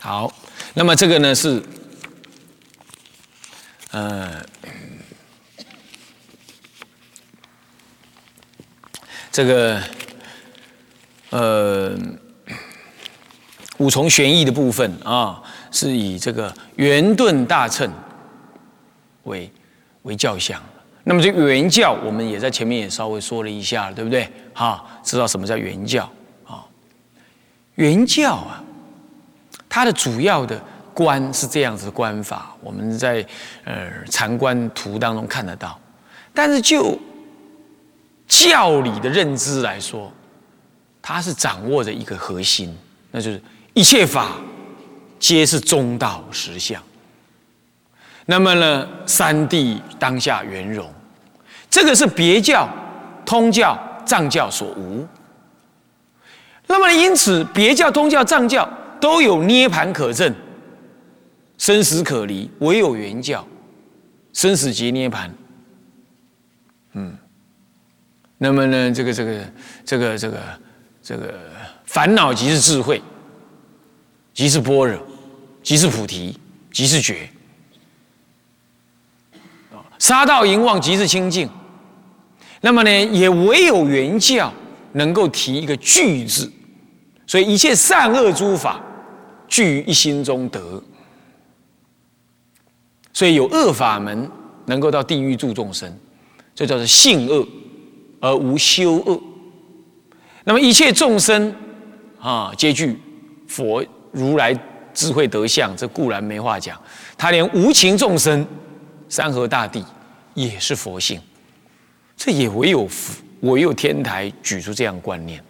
好，那么这个呢是，呃，这个呃五重玄义的部分啊，是以这个圆顿大乘为为教相。那么这个圆教，我们也在前面也稍微说了一下，对不对？哈，知道什么叫圆教啊？圆教啊，它的主要的观是这样子的观法，我们在呃禅观图当中看得到。但是就教理的认知来说，它是掌握着一个核心，那就是一切法皆是中道实相。那么呢，三谛当下圆融，这个是别教、通教、藏教所无。那么因此，别教、通教、藏教都有涅盘可证、生死可离，唯有圆教生死即涅盘。嗯。那么呢，这个这个这个这个这个烦恼即是智慧，即是般若，即是菩提，即是觉。杀道淫妄即是清净。那么呢，也唯有圆教能够提一个具字，所以一切善恶诸法聚于一心中得。所以有恶法门能够到地狱度众生，这叫做性恶。而无修恶，那么一切众生啊，皆具佛如来智慧德相，这固然没话讲。他连无情众生、山河大地也是佛性，这也唯有唯有天台举出这样观念。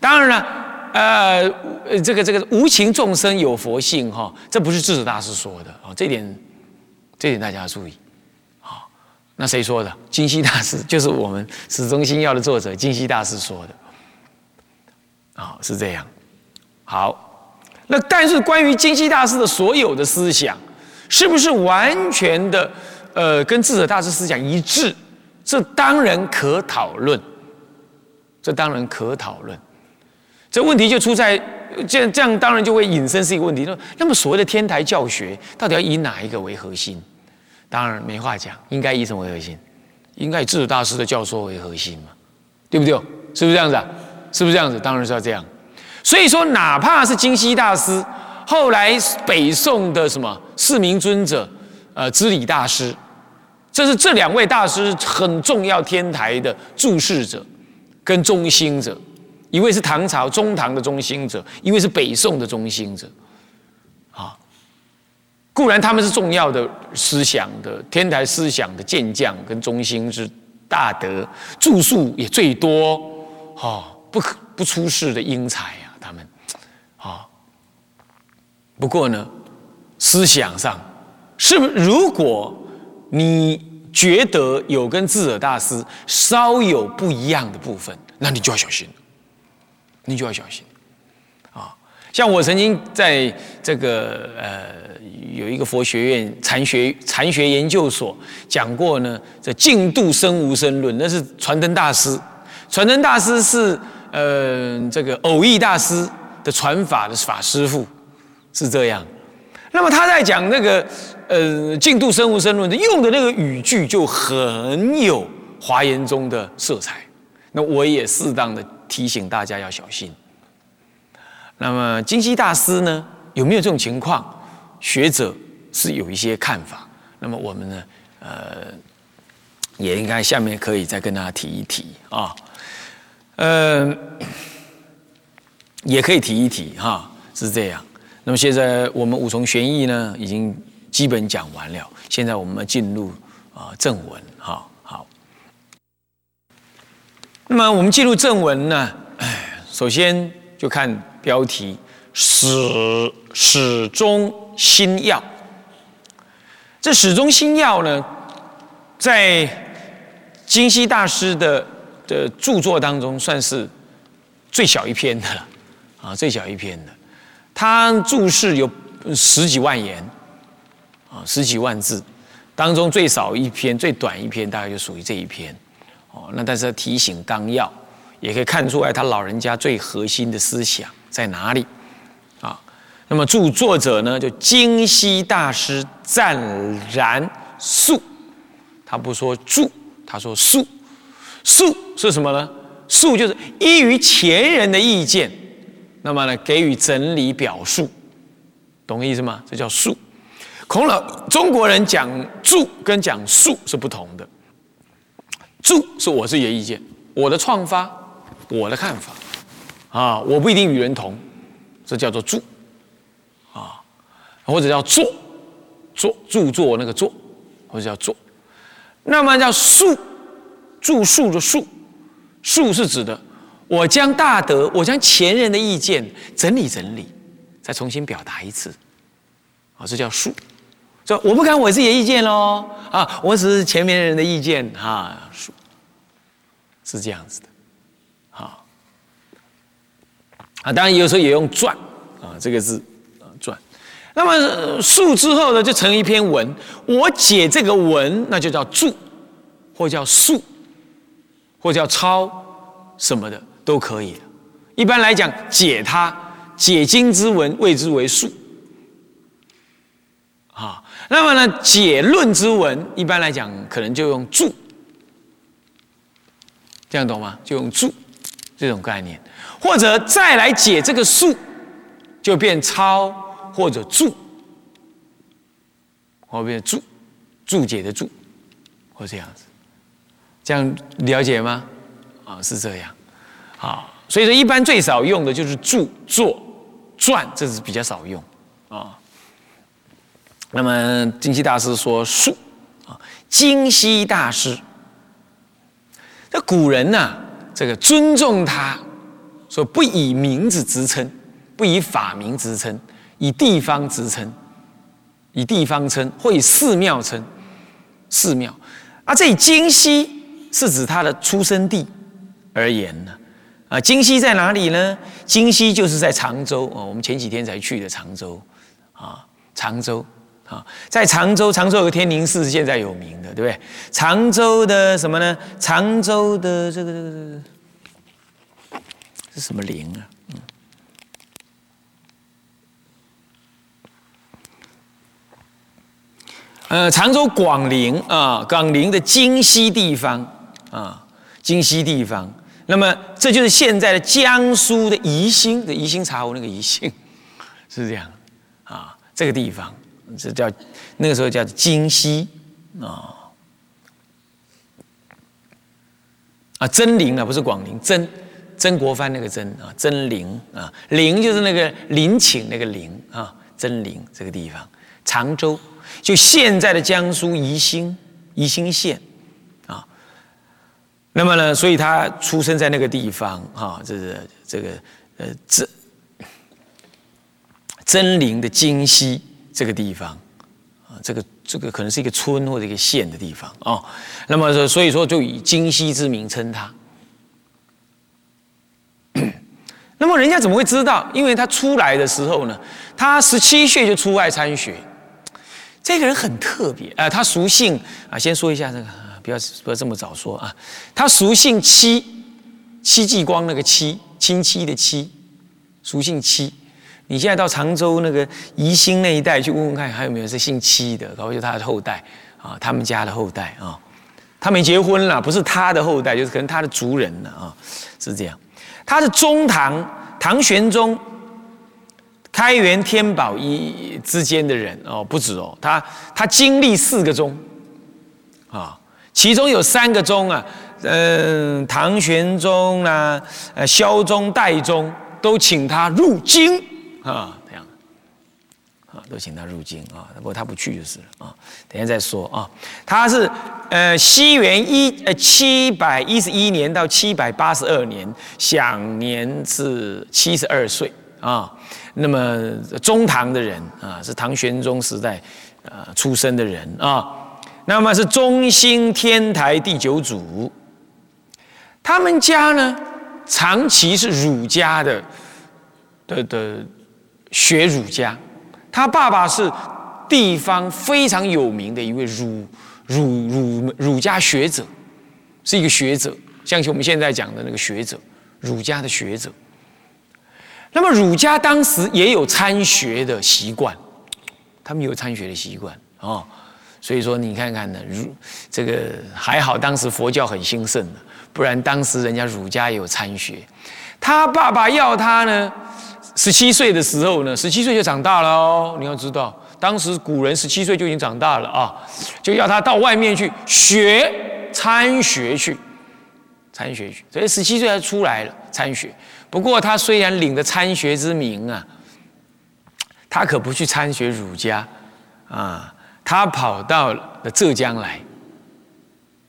当然了，呃，这个这个无情众生有佛性哈，这不是智者大师说的啊，这点这点大家要注意。那谁说的？金西大师就是我们《始终心要》的作者金西大师说的，啊，是这样。好，那但是关于金西大师的所有的思想，是不是完全的呃跟智者大师思想一致？这当然可讨论，这当然可讨论。这问题就出在这样，这样当然就会引申是一个问题。那那么所谓的天台教学，到底要以哪一个为核心？当然没话讲，应该以什么为核心？应该以智者大师的教说为核心嘛，对不对？是不是这样子啊？是不是这样子？当然是要这样。所以说，哪怕是金溪大师，后来北宋的什么四明尊者，呃，知礼大师，这是这两位大师很重要天台的注视者跟中心者，一位是唐朝中唐的中心者，一位是北宋的中心者。啊固然他们是重要的思想的天台思想的健将跟中心之大德，著述也最多，哈，不可不出世的英才啊，他们，啊，不过呢，思想上，是不是如果你觉得有跟智者大师稍有不一样的部分，那你就要小心，你就要小心。啊像我曾经在这个呃有一个佛学院禅学禅学研究所讲过呢，这净度生无生论，那是传灯大师，传灯大师是呃这个偶益大师的传法的法师父，是这样。那么他在讲那个呃净度生无生论的用的那个语句就很有华严中的色彩，那我也适当的提醒大家要小心。那么金溪大师呢，有没有这种情况？学者是有一些看法。那么我们呢，呃，也应该下面可以再跟大家提一提啊，呃，也可以提一提哈，是这样。那么现在我们五重玄义呢，已经基本讲完了。现在我们进入啊正文哈，那么我们进入正文呢，首先就看。标题始始终心要，这始终心要呢，在金溪大师的的著作当中，算是最小一篇的了啊，最小一篇的。他注释有十几万言啊，十几万字当中最少一篇、最短一篇，大概就属于这一篇哦。那但是提醒纲要，也可以看出来他老人家最核心的思想。在哪里？啊，那么著作者呢，就金溪大师湛然素，他不说著，他说素。素是什么呢？素就是依于前人的意见，那么呢，给予整理表述，懂意思吗？这叫素。孔老中国人讲著跟讲述是不同的。著是我自己的意见，我的创发，我的看法，啊，我不一定与人同，这叫做著。啊，或者叫作，作著作那个作，或者叫作，那么叫述，著述的述，述是指的我将大德，我将前人的意见整理整理，再重新表达一次，啊，这叫述。说我不敢我自己的意见喽，啊，我只是前面人的意见，啊，述是这样子的，啊，啊，当然有时候也用传，啊，这个字。那么述之后呢，就成一篇文。我解这个文，那就叫注，或叫述，或叫抄，什么的都可以一般来讲，解它解经之文，谓之为述。那么呢，解论之文，一般来讲，可能就用注，这样懂吗？就用注这种概念，或者再来解这个述，就变抄。或者注，或者注注解的注，或这样子，这样了解吗？啊，是这样，啊，所以说一般最少用的就是注作传，这是比较少用啊。那么金溪大师说述啊，金溪大师，这古人呐，这个尊重他，说不以名字直称，不以法名直称。以地方职称，以地方称，或以寺庙称，寺庙。啊，这里京西是指他的出生地而言呢。啊，京西在哪里呢？京西就是在常州啊。我们前几天才去的常州啊，常州啊，在常州，常州有个天宁寺，现在有名的，对不对？常州的什么呢？常州的这个这个这个是什么陵啊？呃，常州广陵啊，广陵的京西地方啊，京西地方，那么这就是现在的江苏的宜兴的宜兴茶壶那个宜兴，是这样啊，这个地方这叫那个时候叫金溪啊。啊，真陵啊，不是广陵，真曾国藩那个真啊，真陵啊，林就是那个陵寝那个陵啊，真陵这个地方，常州。就现在的江苏宜兴，宜兴县，啊，那么呢，所以他出生在那个地方，哈，这是这个呃真真陵的金溪这个地方，啊，这个这个可能是一个村或者一个县的地方啊，那么，所以说就以京西之名称他。那么人家怎么会知道？因为他出来的时候呢，他十七岁就出外参学。这个人很特别啊，他俗姓啊，先说一下这个，不要不要这么早说啊。他俗姓戚，戚继光那个戚，亲戚的戚，俗姓戚。你现在到常州那个宜兴那一带去问问看，还有没有是姓戚的，搞不就他的后代啊，他们家的后代啊。他没结婚了，不是他的后代，就是可能他的族人了啊，是这样。他是中唐唐玄宗。开元天宝一之间的人哦，不止哦，他他经历四个宗啊，其中有三个宗啊，嗯，唐玄宗啦，呃，萧宗、代宗都请他入京啊，这样。啊，都请他入京啊，不过他不去就是了啊，等下再说啊，他是呃，西元一呃七百一十一年到七百八十二年，享年是七十二岁啊。那么中唐的人啊，是唐玄宗时代啊出生的人啊，那么是中兴天台第九祖，他们家呢长期是儒家的的的学儒家，他爸爸是地方非常有名的一位儒儒儒儒家学者，是一个学者，像我们现在讲的那个学者，儒家的学者。那么儒家当时也有参学的习惯，他们有参学的习惯哦。所以说你看看呢，儒这个还好，当时佛教很兴盛的，不然当时人家儒家也有参学。他爸爸要他呢，十七岁的时候呢，十七岁就长大了哦。你要知道，当时古人十七岁就已经长大了啊，就要他到外面去学参学去，参学去。所以十七岁他出来了参学。不过他虽然领着参学之名啊，他可不去参学儒家啊，他跑到了浙江来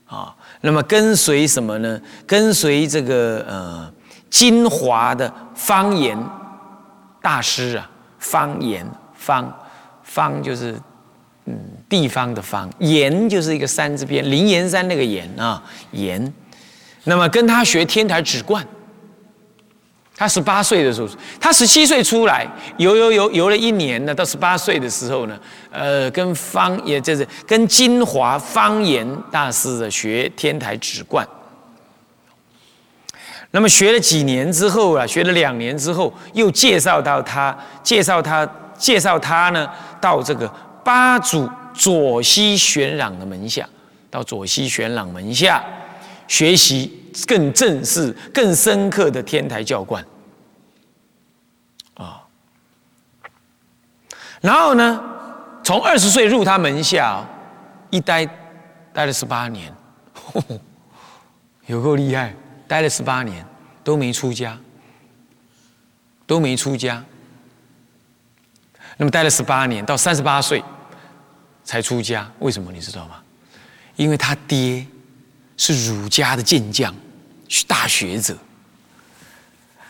啊。那么跟随什么呢？跟随这个呃。金华的方言大师啊，方言方方就是嗯地方的方言就是一个山字边，灵岩山那个岩啊岩，那么跟他学天台止观。他十八岁的时候，他十七岁出来游游游游了一年呢，到十八岁的时候呢，呃，跟方也就是跟金华方言大师的学天台止观。那么学了几年之后啊，学了两年之后，又介绍到他，介绍他，介绍他呢，到这个八祖左西玄朗的门下，到左西玄朗门下学习更正式、更深刻的天台教观啊。然后呢，从二十岁入他门下，一待待了十八年，有够厉害。待了十八年，都没出家，都没出家。那么待了十八年，到三十八岁才出家，为什么你知道吗？因为他爹是儒家的健将，大学者。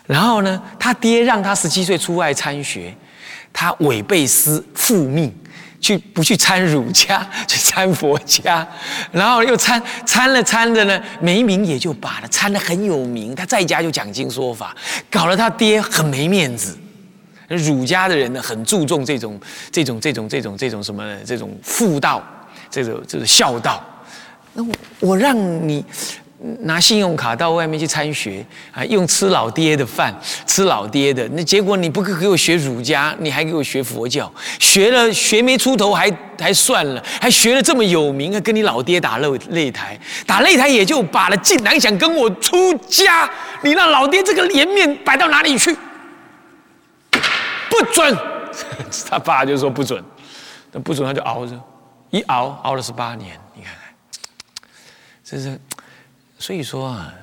然后呢，他爹让他十七岁出外参学，他违背师父命。去不去参儒家，去参佛家，然后又参参了参着呢，没名也就罢了，参的很有名，他在家就讲经说法，搞得他爹很没面子。儒家的人呢，很注重这种这种这种这种这种什么这种妇道，这种这种孝道。那我让你。拿信用卡到外面去参学啊，用吃老爹的饭，吃老爹的，那结果你不给我学儒家，你还给我学佛教，学了学没出头还还算了，还学了这么有名，还跟你老爹打擂擂台，打擂台也就罢了，竟然想跟我出家，你让老爹这个颜面摆到哪里去？不准！他爸就说不准，那不准他就熬着，一熬熬了十八年，你看看，这是。所以说啊，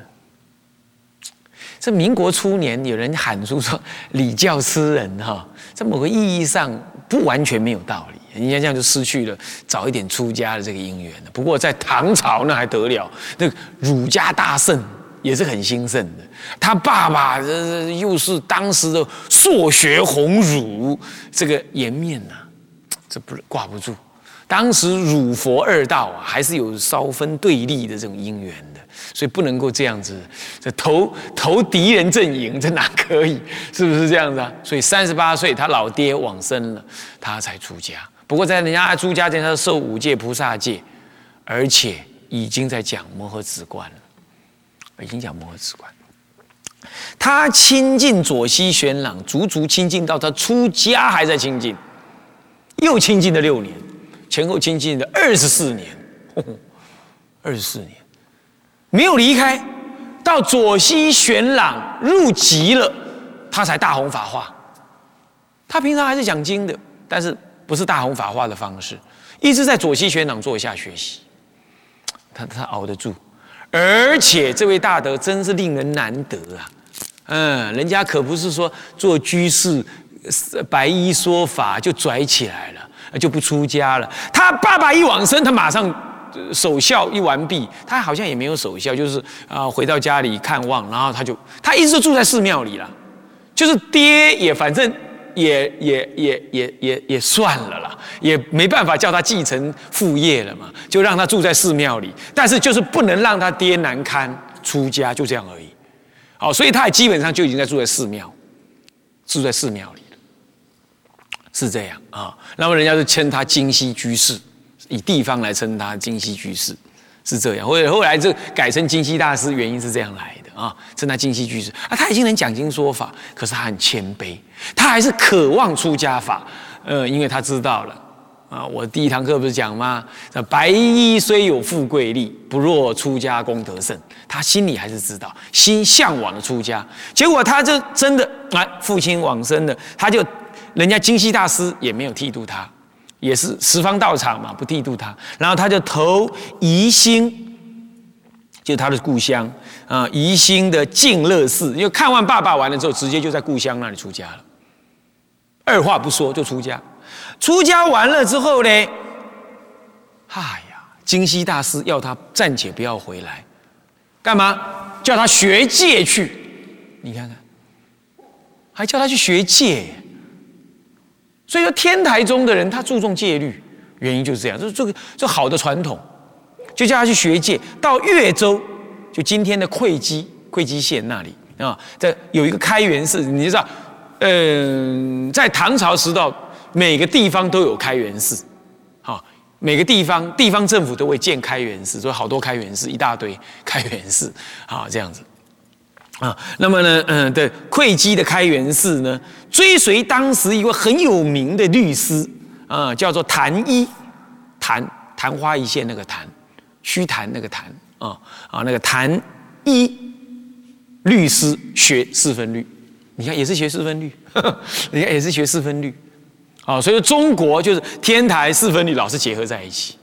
这民国初年有人喊出说礼教吃人哈，在某个意义上不完全没有道理，人家这样就失去了早一点出家的这个因缘了。不过在唐朝那还得了，那儒家大圣也是很兴盛的。他爸爸这又是当时的硕学鸿儒，这个颜面呐，这不挂不住。当时儒佛二道啊，还是有稍分对立的这种因缘的。所以不能够这样子，这投投敌人阵营，这哪可以？是不是这样子啊？所以三十八岁，他老爹往生了，他才出家。不过在人家出家前，他受五戒菩萨戒，而且已经在讲摩诃止观了，已经讲摩诃止观。他亲近左西玄朗，足足亲近到他出家还在亲近，又亲近了六年，前后亲近了二十四年，二十四年。没有离开，到左西玄朗入籍了，他才大弘法化。他平常还是讲经的，但是不是大弘法化的方式，一直在左西玄朗座下学习。他他熬得住，而且这位大德真是令人难得啊！嗯，人家可不是说做居士白衣说法就拽起来了，就不出家了。他爸爸一往生，他马上。守孝一完毕，他好像也没有守孝，就是啊，回到家里看望，然后他就他一直住在寺庙里了，就是爹也反正也也也也也也算了啦，也没办法叫他继承父业了嘛，就让他住在寺庙里，但是就是不能让他爹难堪出家，就这样而已。好，所以他也基本上就已经在住在寺庙，住在寺庙里，是这样啊。那么人家就称他金西居士。以地方来称他金西居士，是这样。或者后来这改成金西大师，原因是这样来的。啊，称他京西居士啊，他已经能讲经说法，可是他很谦卑，他还是渴望出家法，呃，因为他知道了啊，我第一堂课不是讲吗？白衣虽有富贵利，不若出家功德胜。他心里还是知道，心向往的出家，结果他就真的啊，父亲往生了，他就人家金西大师也没有剃度他。也是十方道场嘛，不剃度他，然后他就投宜兴，就是他的故乡啊，宜兴的净乐寺。因为看完爸爸完了之后，直接就在故乡那里出家了，二话不说就出家。出家完了之后呢，哎呀，金西大师要他暂且不要回来，干嘛？叫他学戒去。你看看，还叫他去学戒。所以说，天台宗的人他注重戒律，原因就是这样，就是这个这好的传统，就叫他去学戒。到越州，就今天的会稽会稽县那里啊，在有一个开元寺，你知道，嗯，在唐朝时代，每个地方都有开元寺，好，每个地方地方政府都会建开元寺，所以好多开元寺，一大堆开元寺，啊，这样子。啊，那么呢，嗯，对，会稽的开元寺呢，追随当时一位很有名的律师啊，叫做谭一，谭昙花一现那个谭，虚谭那个谭啊啊，那个谭一律师学四分律，你看也是学四分律，你看也是学四分律，啊，所以中国就是天台四分律老是结合在一起，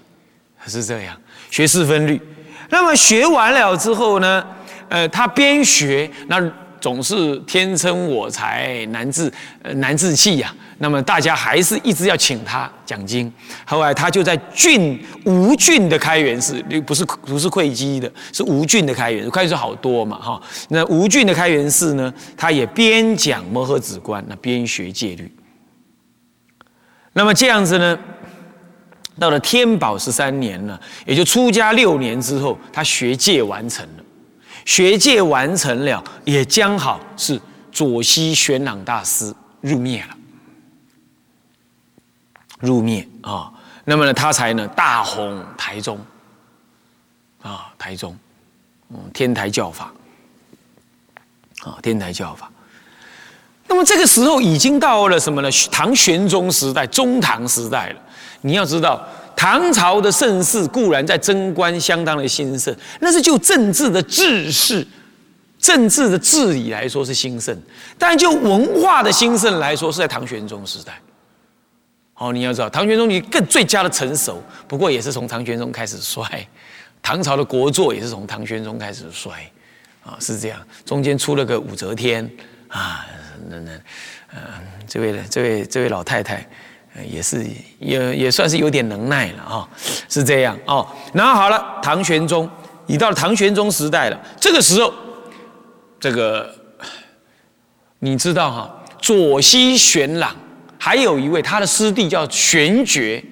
是这样学四分律，那么学完了之后呢？呃，他边学，那总是天生我材难自呃难自弃呀。那么大家还是一直要请他讲经。后来他就在郡吴郡的开元寺，不是不是会稽的，是吴郡的开元。开元寺好多嘛，哈。那吴郡的开元寺呢，他也边讲摩诃止观，那边学戒律。那么这样子呢，到了天宝十三年呢，也就出家六年之后，他学戒完成了。学界完成了，也将好是左西玄朗大师入灭了，入灭啊，那么呢，他才呢大红台中，啊，台中，嗯，天台教法，啊，天台教法。那么这个时候已经到了什么呢？唐玄宗时代，中唐时代了。你要知道。唐朝的盛世固然在贞观相当的兴盛，那是就政治的治世、政治的治理来说是兴盛，但就文化的兴盛来说是在唐玄宗时代。哦，你要知道，唐玄宗你更最佳的成熟，不过也是从唐玄宗开始衰，唐朝的国祚也是从唐玄宗开始衰，啊，是这样，中间出了个武则天啊，那那，呃，这位这位这位老太太。也是也也算是有点能耐了啊，是这样哦。然后好了，唐玄宗，已到了唐玄宗时代了。这个时候，这个你知道哈，左西玄朗还有一位他的师弟叫玄觉，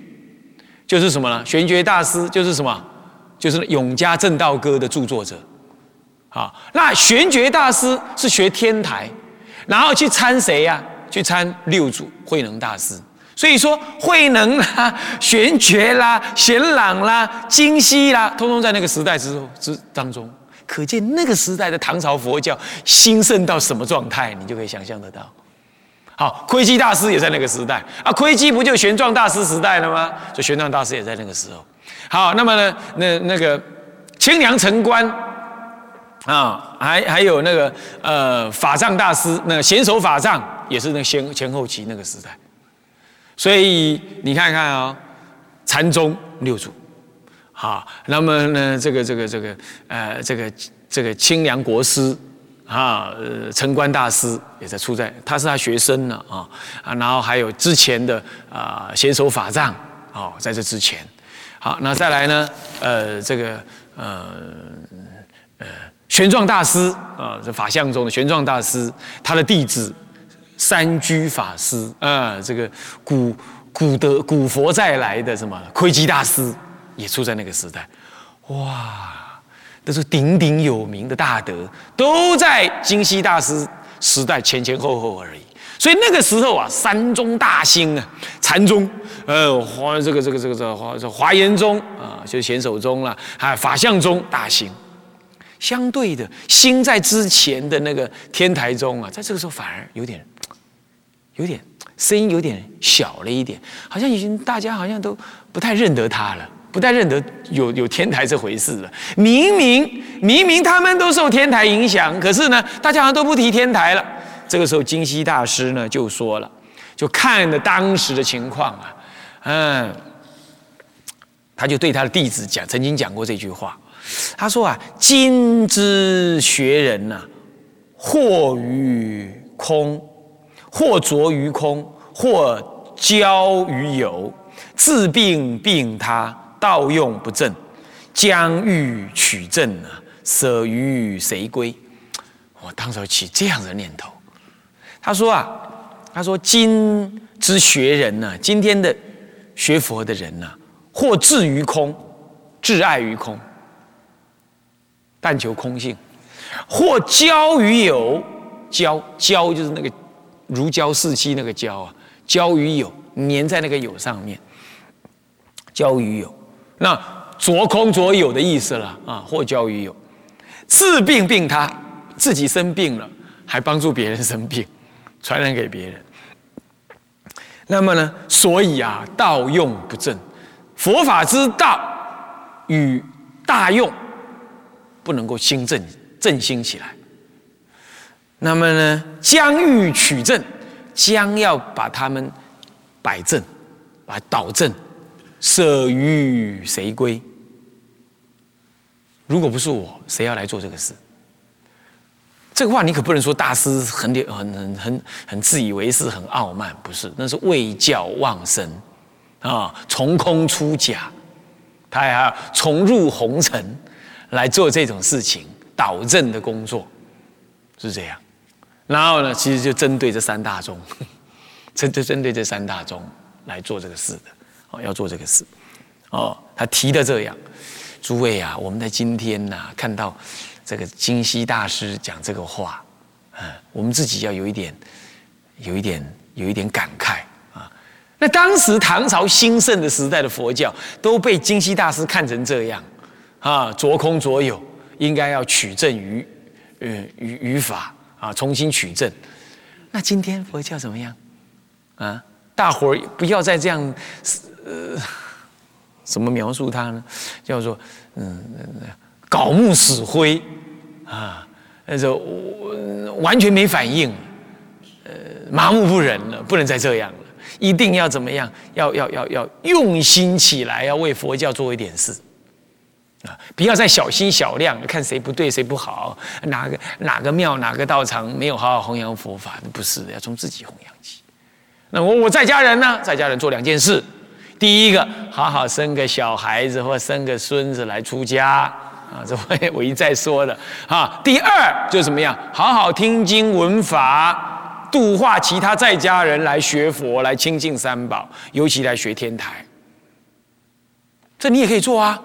就是什么呢？玄觉大师就是什么？就是《永嘉正道歌》的著作者。好，那玄觉大师是学天台，然后去参谁呀？去参六祖慧能大师。所以说，慧能啦、玄觉啦、玄朗啦、金溪啦，通通在那个时代之之当中，可见那个时代的唐朝佛教兴盛到什么状态，你就可以想象得到。好，窥基大师也在那个时代啊，窥基不就玄奘大师时代了吗？所以玄奘大师也在那个时候。好，那么呢，那那个清凉城关啊，还还有那个呃法藏大师，那个贤首法藏也是那先前后期那个时代。所以你看看啊，禅宗六祖，好，那么呢，这个这个这个呃，这个这个清凉国师啊，呃，城关大师也在出在，他是他学生呢啊啊，然后还有之前的啊，贤首法藏，哦，在这之前，好，那再来呢，呃，这个呃呃，玄奘大师啊，这法相中的玄奘大师，他的弟子。三居法师啊，这个古古德古佛再来的什么窥基大师也出在那个时代，哇，都是鼎鼎有名的大德，都在金溪大师时代前前后后而已。所以那个时候啊，三宗大兴啊，禅宗，呃，华这个这个这个这华这华严宗啊，就是显首宗了，还有法相宗大兴。相对的，心在之前的那个天台中啊，在这个时候反而有点，有点声音有点小了一点，好像已经大家好像都不太认得他了，不太认得有有天台这回事了。明明明明他们都受天台影响，可是呢，大家好像都不提天台了。这个时候，金溪大师呢就说了，就看了当时的情况啊，嗯，他就对他的弟子讲，曾经讲过这句话。他说啊，今之学人呐，惑于空，或着于空，或交于有，治病病他，道用不正，将欲取正呢，舍于谁归？我当时起这样的念头。他说啊，他说今之学人呢，今天的学佛的人呢，或至于空，至爱于空。但求空性，或交于有，交交就是那个如胶似漆那个胶啊，胶于有，粘在那个有上面，交于有，那着空着有的意思了啊，或交于有，治病病他自己生病了，还帮助别人生病，传染给别人。那么呢，所以啊，道用不正，佛法之道与大用。不能够兴正振兴起来，那么呢，将欲取正，将要把他们摆正，把导正，舍于谁归？如果不是我，谁要来做这个事？这个话你可不能说大师很很很很很自以为是，很傲慢，不是？那是为教忘身啊，从空出假，他还要重入红尘。来做这种事情导正的工作，是这样。然后呢，其实就针对这三大宗，针就针对这三大宗来做这个事的。哦，要做这个事。哦，他提的这样，诸位啊，我们在今天呐，看到这个金溪大师讲这个话，嗯，我们自己要有一点，有一点，有一点感慨啊。那当时唐朝兴盛的时代的佛教，都被金溪大师看成这样。啊，着空着有，应该要取证于，呃，于于法啊，重新取证。那今天佛教怎么样？啊，大伙儿不要再这样，呃，怎么描述它呢？叫做嗯，搞木死灰啊，那就完全没反应，呃，麻木不仁了，不能再这样了，一定要怎么样？要要要要用心起来，要为佛教做一点事。啊！不要再小心小量，看谁不对谁不好，哪个哪个庙哪个道场没有好好弘扬佛法？不是的，要从自己弘扬起。那我我在家人呢？在家人做两件事：第一个，好好生个小孩子或生个孙子来出家啊，这我我一再说的啊。第二就怎么样？好好听经闻法，度化其他在家人来学佛，来亲近三宝，尤其来学天台。这你也可以做啊。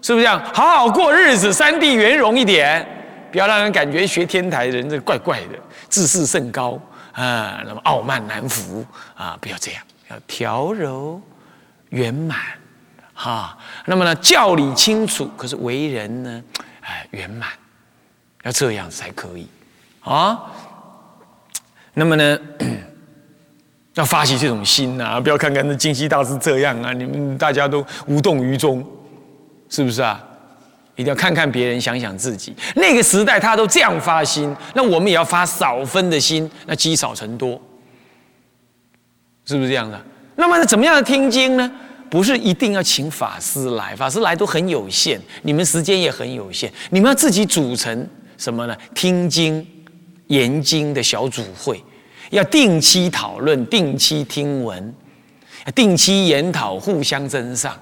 是不是这样？好好过日子，三地圆融一点，不要让人感觉学天台人这怪怪的，自视甚高啊，那么傲慢难服啊！不要这样，要调柔圆满哈。那么呢，教理清楚，可是为人呢，哎，圆满，要这样才可以啊。那么呢，要发起这种心呐，不要看看那金溪大师这样啊，你们大家都无动于衷。是不是啊？一定要看看别人，想想自己。那个时代他都这样发心，那我们也要发少分的心，那积少成多，是不是这样的？那么怎么样的听经呢？不是一定要请法师来，法师来都很有限，你们时间也很有限，你们要自己组成什么呢？听经、研经的小组会，要定期讨论、定期听闻、定期研讨，互相增上。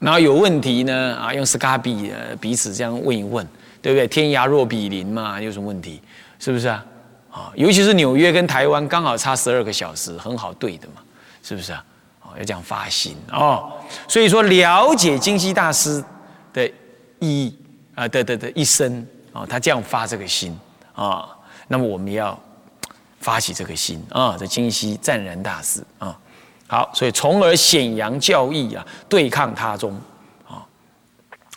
然后有问题呢啊，用斯卡比呃彼此这样问一问，对不对？天涯若比邻嘛，有什么问题？是不是啊？啊，尤其是纽约跟台湾刚好差十二个小时，很好对的嘛，是不是啊？哦，要这样发心哦。所以说，了解金溪大师的意义啊的的的一生啊，他这样发这个心啊，那么我们要发起这个心啊，这金溪湛然大师啊。好，所以从而显扬教义啊，对抗他宗啊。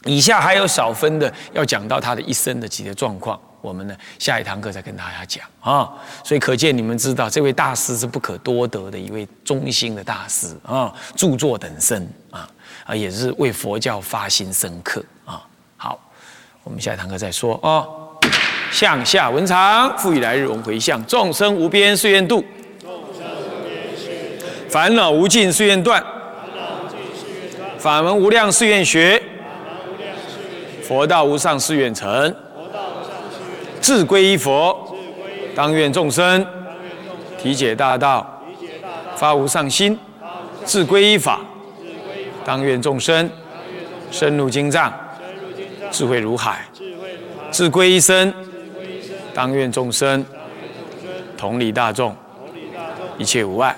以下还有少分的要讲到他的一生的几个状况，我们呢下一堂课再跟大家讲啊。所以可见你们知道，这位大师是不可多得的一位中心的大师啊，著作等身啊啊，也是为佛教发心深刻啊。好，我们下一堂课再说啊。向下文长，复以来日轮回向，众生无边誓愿度，烦恼无尽誓愿断，法门无量誓愿学。佛道无上誓愿成，自归依佛，当愿众生。体解大道，发无上心；自归依法，当愿众生。深入经藏，智慧如海；自归一生，当愿众生。同理大众，一切无碍。